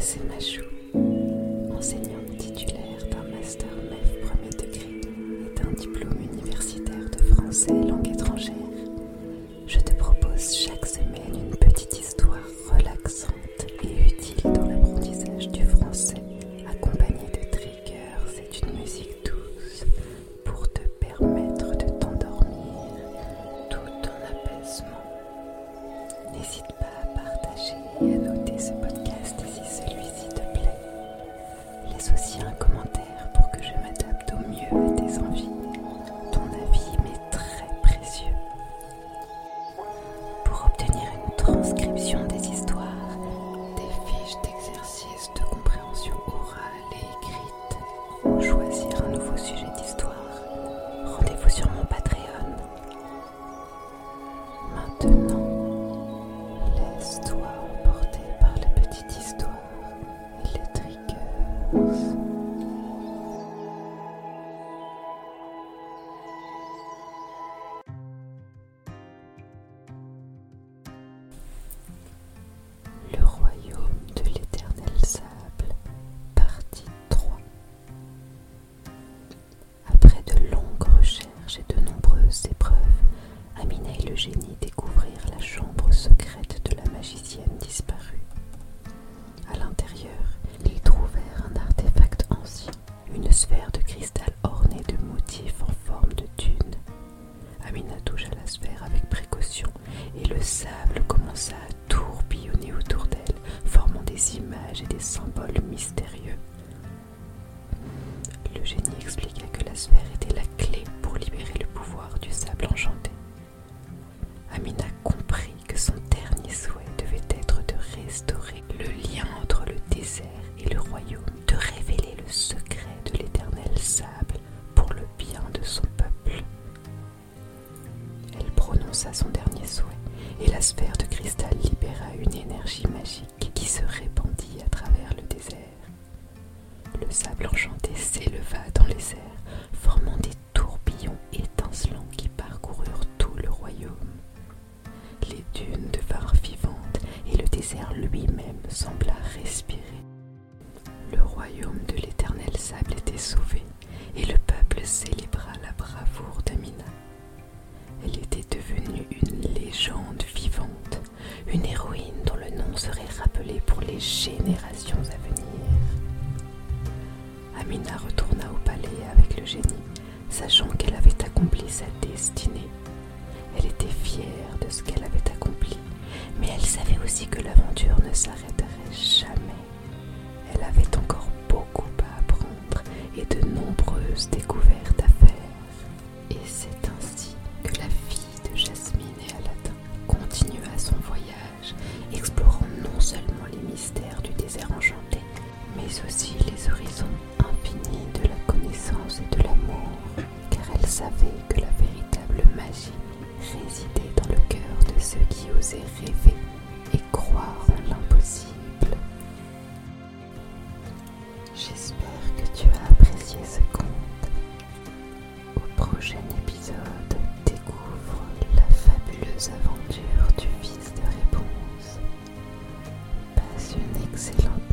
C'est ma joue. De cristal ornée de motifs en forme de dune. Amina toucha la sphère avec précaution et le sable commença à tourbillonner autour d'elle, formant des images et des symboles mystérieux. Le génie expliqua que la sphère était son dernier souhait et la sphère de cristal libéra une énergie magique qui se répandit à travers le désert. Le sable enchanté s'éleva dans les airs, formant des les générations à venir. Amina retourna au palais avec le génie, sachant qu'elle avait accompli sa destinée. Elle était fière de ce qu'elle avait accompli, mais elle savait aussi que l'aventure ne s'arrêterait que la véritable magie résidait dans le cœur de ceux qui osaient rêver et croire en l'impossible. J'espère que tu as apprécié ce conte. Au prochain épisode, découvre la fabuleuse aventure du fils de réponse. Passe une excellente